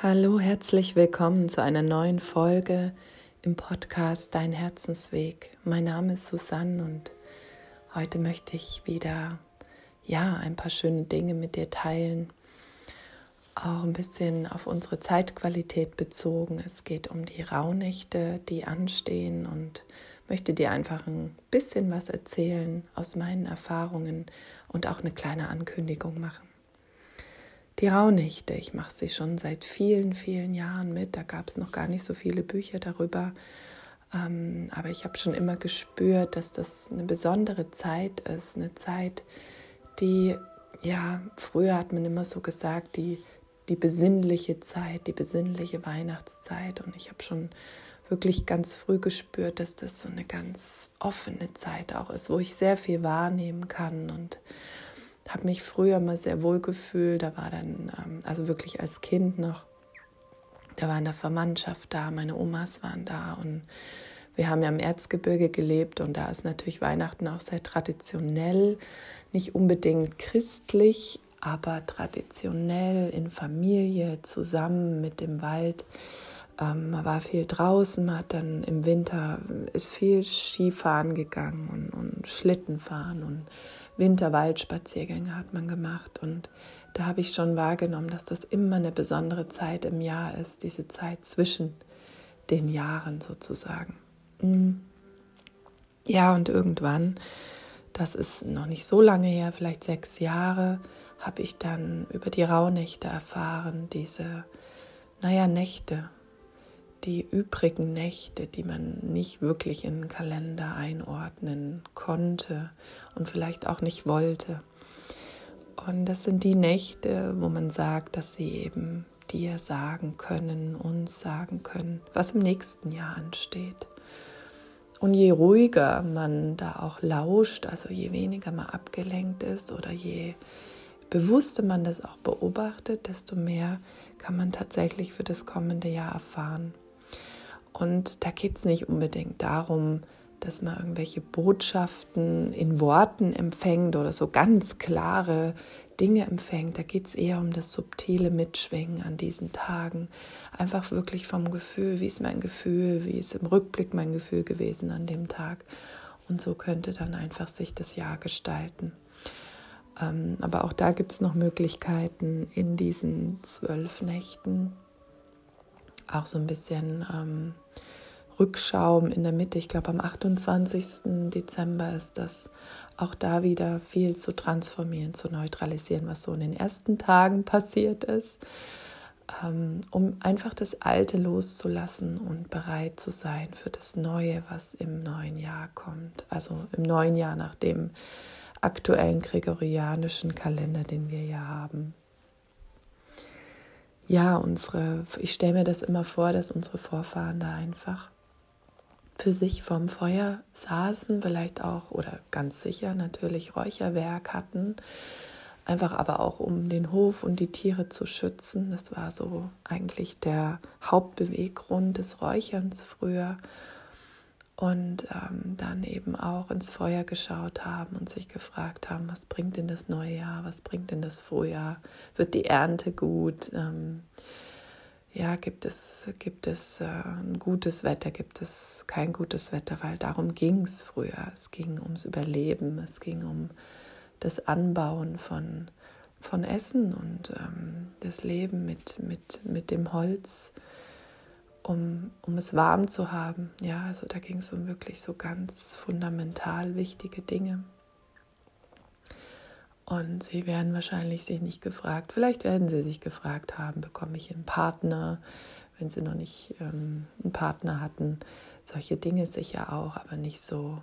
Hallo, herzlich willkommen zu einer neuen Folge im Podcast Dein Herzensweg. Mein Name ist Susanne und heute möchte ich wieder ja, ein paar schöne Dinge mit dir teilen. Auch ein bisschen auf unsere Zeitqualität bezogen. Es geht um die Rauhnächte, die anstehen und möchte dir einfach ein bisschen was erzählen aus meinen Erfahrungen und auch eine kleine Ankündigung machen. Die Rauhnächte, ich mache sie schon seit vielen, vielen Jahren mit. Da gab es noch gar nicht so viele Bücher darüber. Ähm, aber ich habe schon immer gespürt, dass das eine besondere Zeit ist. Eine Zeit, die, ja, früher hat man immer so gesagt, die, die besinnliche Zeit, die besinnliche Weihnachtszeit. Und ich habe schon wirklich ganz früh gespürt, dass das so eine ganz offene Zeit auch ist, wo ich sehr viel wahrnehmen kann und habe mich früher mal sehr wohl gefühlt. Da war dann, ähm, also wirklich als Kind noch, da war in der Verwandtschaft da, meine Omas waren da und wir haben ja im Erzgebirge gelebt und da ist natürlich Weihnachten auch sehr traditionell, nicht unbedingt christlich, aber traditionell in Familie zusammen mit dem Wald. Ähm, man war viel draußen, man hat dann im Winter ist viel Skifahren gegangen und, und Schlittenfahren und Winterwaldspaziergänge hat man gemacht und da habe ich schon wahrgenommen, dass das immer eine besondere Zeit im Jahr ist, diese Zeit zwischen den Jahren sozusagen. Mhm. Ja, und irgendwann, das ist noch nicht so lange her, vielleicht sechs Jahre, habe ich dann über die Rauhnächte erfahren, diese, naja, Nächte, die übrigen Nächte, die man nicht wirklich in den Kalender einordnen konnte und vielleicht auch nicht wollte. Und das sind die Nächte, wo man sagt, dass sie eben dir sagen können, uns sagen können, was im nächsten Jahr ansteht. Und je ruhiger man da auch lauscht, also je weniger man abgelenkt ist oder je bewusster man das auch beobachtet, desto mehr kann man tatsächlich für das kommende Jahr erfahren. Und da geht es nicht unbedingt darum, dass man irgendwelche Botschaften in Worten empfängt oder so ganz klare Dinge empfängt. Da geht es eher um das subtile Mitschwingen an diesen Tagen. Einfach wirklich vom Gefühl, wie ist mein Gefühl, wie ist im Rückblick mein Gefühl gewesen an dem Tag. Und so könnte dann einfach sich das Jahr gestalten. Ähm, aber auch da gibt es noch Möglichkeiten in diesen zwölf Nächten auch so ein bisschen ähm, Rückschaum in der Mitte. Ich glaube, am 28. Dezember ist das auch da wieder viel zu transformieren, zu neutralisieren, was so in den ersten Tagen passiert ist, ähm, um einfach das Alte loszulassen und bereit zu sein für das Neue, was im neuen Jahr kommt. Also im neuen Jahr nach dem aktuellen gregorianischen Kalender, den wir ja haben ja, unsere, ich stelle mir das immer vor, dass unsere Vorfahren da einfach für sich vorm Feuer saßen, vielleicht auch oder ganz sicher natürlich Räucherwerk hatten, einfach aber auch um den Hof und die Tiere zu schützen. Das war so eigentlich der Hauptbeweggrund des Räucherns früher und ähm, dann eben auch ins Feuer geschaut haben und sich gefragt haben, was bringt denn das neue Jahr, was bringt denn das Frühjahr, wird die Ernte gut, ähm, ja, gibt es, gibt es äh, ein gutes Wetter, gibt es kein gutes Wetter, weil darum ging es früher. Es ging ums Überleben, es ging um das Anbauen von, von Essen und ähm, das Leben mit, mit, mit dem Holz um, um es warm zu haben. Ja, also da ging es um wirklich so ganz fundamental wichtige Dinge. Und sie werden wahrscheinlich sich nicht gefragt, vielleicht werden sie sich gefragt haben, bekomme ich einen Partner, wenn sie noch nicht ähm, einen Partner hatten. Solche Dinge sicher auch, aber nicht so,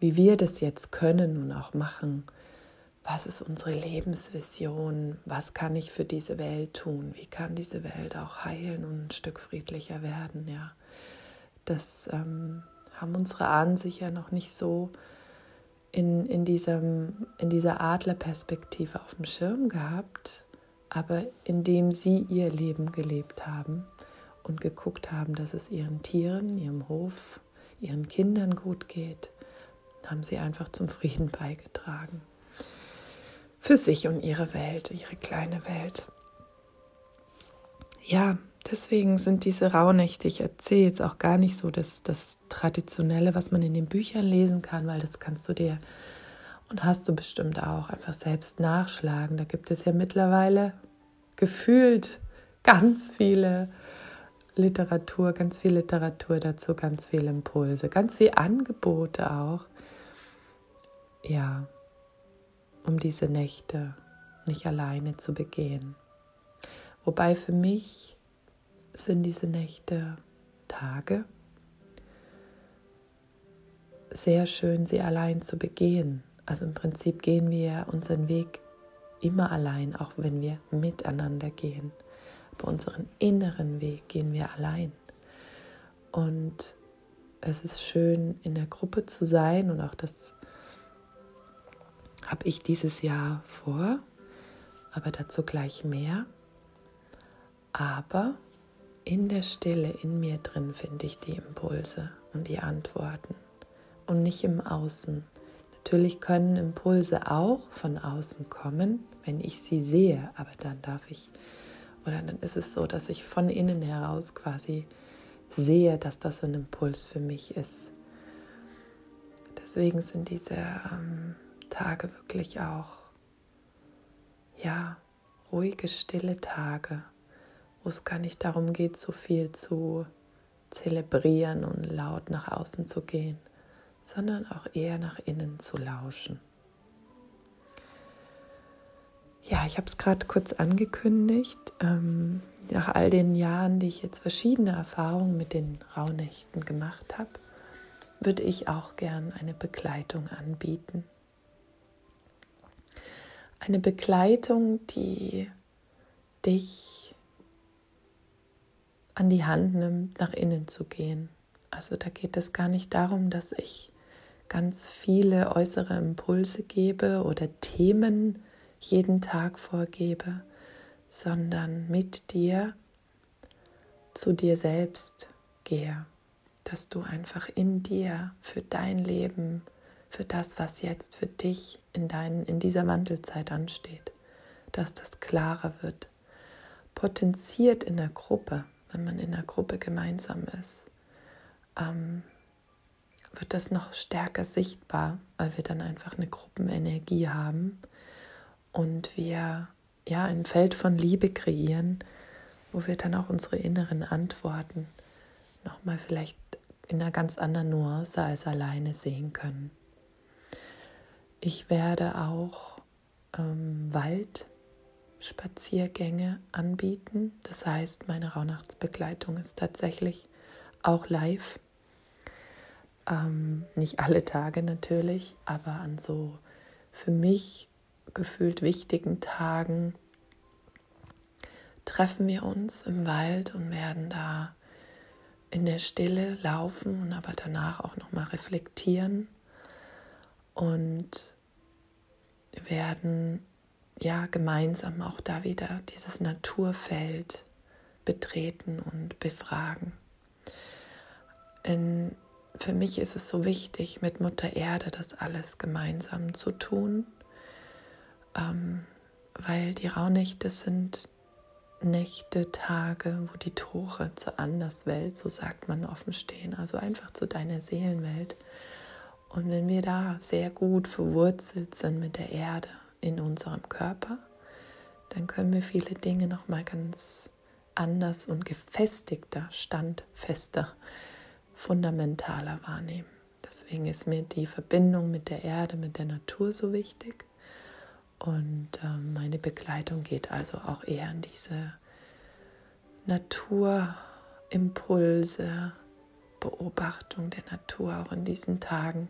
wie wir das jetzt können und auch machen was ist unsere Lebensvision, was kann ich für diese Welt tun, wie kann diese Welt auch heilen und ein Stück friedlicher werden, ja. Das ähm, haben unsere Ahnen sicher noch nicht so in, in, diesem, in dieser Adlerperspektive auf dem Schirm gehabt, aber indem sie ihr Leben gelebt haben und geguckt haben, dass es ihren Tieren, ihrem Hof, ihren Kindern gut geht, haben sie einfach zum Frieden beigetragen für sich und ihre Welt, ihre kleine Welt. ja, deswegen sind diese Rauhnächte, ich erzähle jetzt auch gar nicht so das, das Traditionelle, was man in den Büchern lesen kann, weil das kannst du dir und hast du bestimmt auch einfach selbst nachschlagen. Da gibt es ja mittlerweile gefühlt ganz viele Literatur, ganz viel Literatur dazu, ganz viele Impulse, ganz viele Angebote auch. Ja, um diese Nächte nicht alleine zu begehen. Wobei für mich sind diese Nächte Tage sehr schön, sie allein zu begehen. Also im Prinzip gehen wir unseren Weg immer allein, auch wenn wir miteinander gehen. Aber unseren inneren Weg gehen wir allein. Und es ist schön, in der Gruppe zu sein und auch das habe ich dieses Jahr vor, aber dazu gleich mehr. Aber in der Stille in mir drin finde ich die Impulse und die Antworten und nicht im Außen. Natürlich können Impulse auch von außen kommen, wenn ich sie sehe, aber dann darf ich, oder dann ist es so, dass ich von innen heraus quasi sehe, dass das ein Impuls für mich ist. Deswegen sind diese ähm, Tage wirklich auch, ja, ruhige, stille Tage, wo es gar nicht darum geht, so viel zu zelebrieren und laut nach außen zu gehen sondern auch eher nach innen zu lauschen. Ja, ich habe es gerade kurz angekündigt. Ähm, nach all den Jahren, die ich jetzt verschiedene Erfahrungen mit den Rauhnächten gemacht habe, würde ich auch gern eine Begleitung anbieten. Eine Begleitung, die dich an die Hand nimmt, nach innen zu gehen. Also da geht es gar nicht darum, dass ich ganz viele äußere Impulse gebe oder Themen jeden Tag vorgebe, sondern mit dir zu dir selbst gehe, dass du einfach in dir für dein Leben, für das, was jetzt für dich in, dein, in dieser Wandelzeit ansteht, dass das klarer wird. Potenziert in der Gruppe, wenn man in der Gruppe gemeinsam ist, ähm, wird das noch stärker sichtbar, weil wir dann einfach eine Gruppenenergie haben und wir ja ein Feld von Liebe kreieren, wo wir dann auch unsere inneren Antworten nochmal vielleicht in einer ganz anderen Nuance als alleine sehen können. Ich werde auch ähm, Waldspaziergänge anbieten. Das heißt, meine Rauhnachtsbegleitung ist tatsächlich auch live ähm, nicht alle Tage natürlich, aber an so für mich gefühlt wichtigen Tagen treffen wir uns im Wald und werden da in der Stille laufen und aber danach auch noch mal reflektieren und werden ja gemeinsam auch da wieder dieses Naturfeld betreten und befragen. In für mich ist es so wichtig, mit Mutter Erde das alles gemeinsam zu tun, ähm, weil die Rauhnächte sind Nächte, Tage, wo die Tore zur Anderswelt, so sagt man, offen stehen, also einfach zu deiner Seelenwelt. Und wenn wir da sehr gut verwurzelt sind mit der Erde in unserem Körper, dann können wir viele Dinge noch mal ganz anders und gefestigter, standfester fundamentaler wahrnehmen. Deswegen ist mir die Verbindung mit der Erde, mit der Natur so wichtig. Und äh, meine Begleitung geht also auch eher in diese Naturimpulse, Beobachtung der Natur, auch in diesen Tagen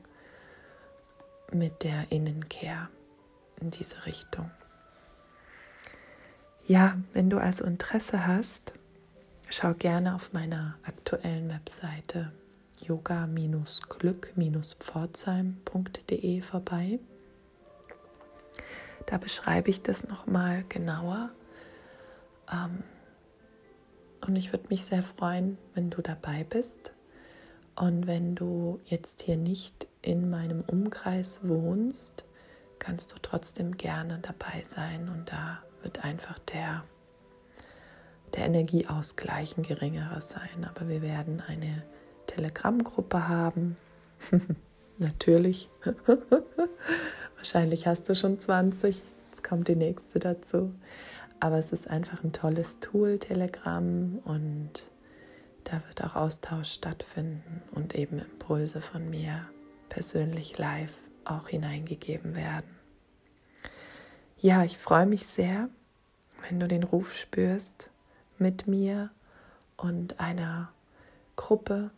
mit der Innenkehr in diese Richtung. Ja, wenn du also Interesse hast, schau gerne auf meiner aktuellen Webseite yoga-glück-pforzheim.de vorbei. Da beschreibe ich das nochmal genauer. Ähm, und ich würde mich sehr freuen, wenn du dabei bist. Und wenn du jetzt hier nicht in meinem Umkreis wohnst, kannst du trotzdem gerne dabei sein. Und da wird einfach der der Energieausgleich ein geringerer sein. Aber wir werden eine Telegram-Gruppe haben. Natürlich. Wahrscheinlich hast du schon 20. Jetzt kommt die nächste dazu. Aber es ist einfach ein tolles Tool, Telegram. Und da wird auch Austausch stattfinden und eben Impulse von mir persönlich live auch hineingegeben werden. Ja, ich freue mich sehr, wenn du den Ruf spürst, mit mir und einer Gruppe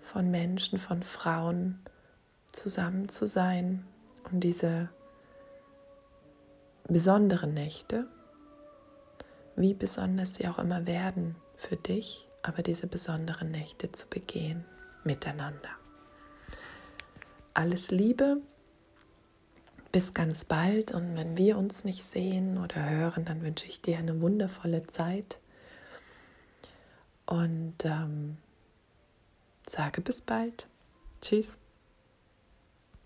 von Menschen, von Frauen zusammen zu sein und diese besonderen Nächte, wie besonders sie auch immer werden für dich, aber diese besonderen Nächte zu begehen miteinander. Alles Liebe, bis ganz bald und wenn wir uns nicht sehen oder hören, dann wünsche ich dir eine wundervolle Zeit und ähm, sage bis bald. Tschüss.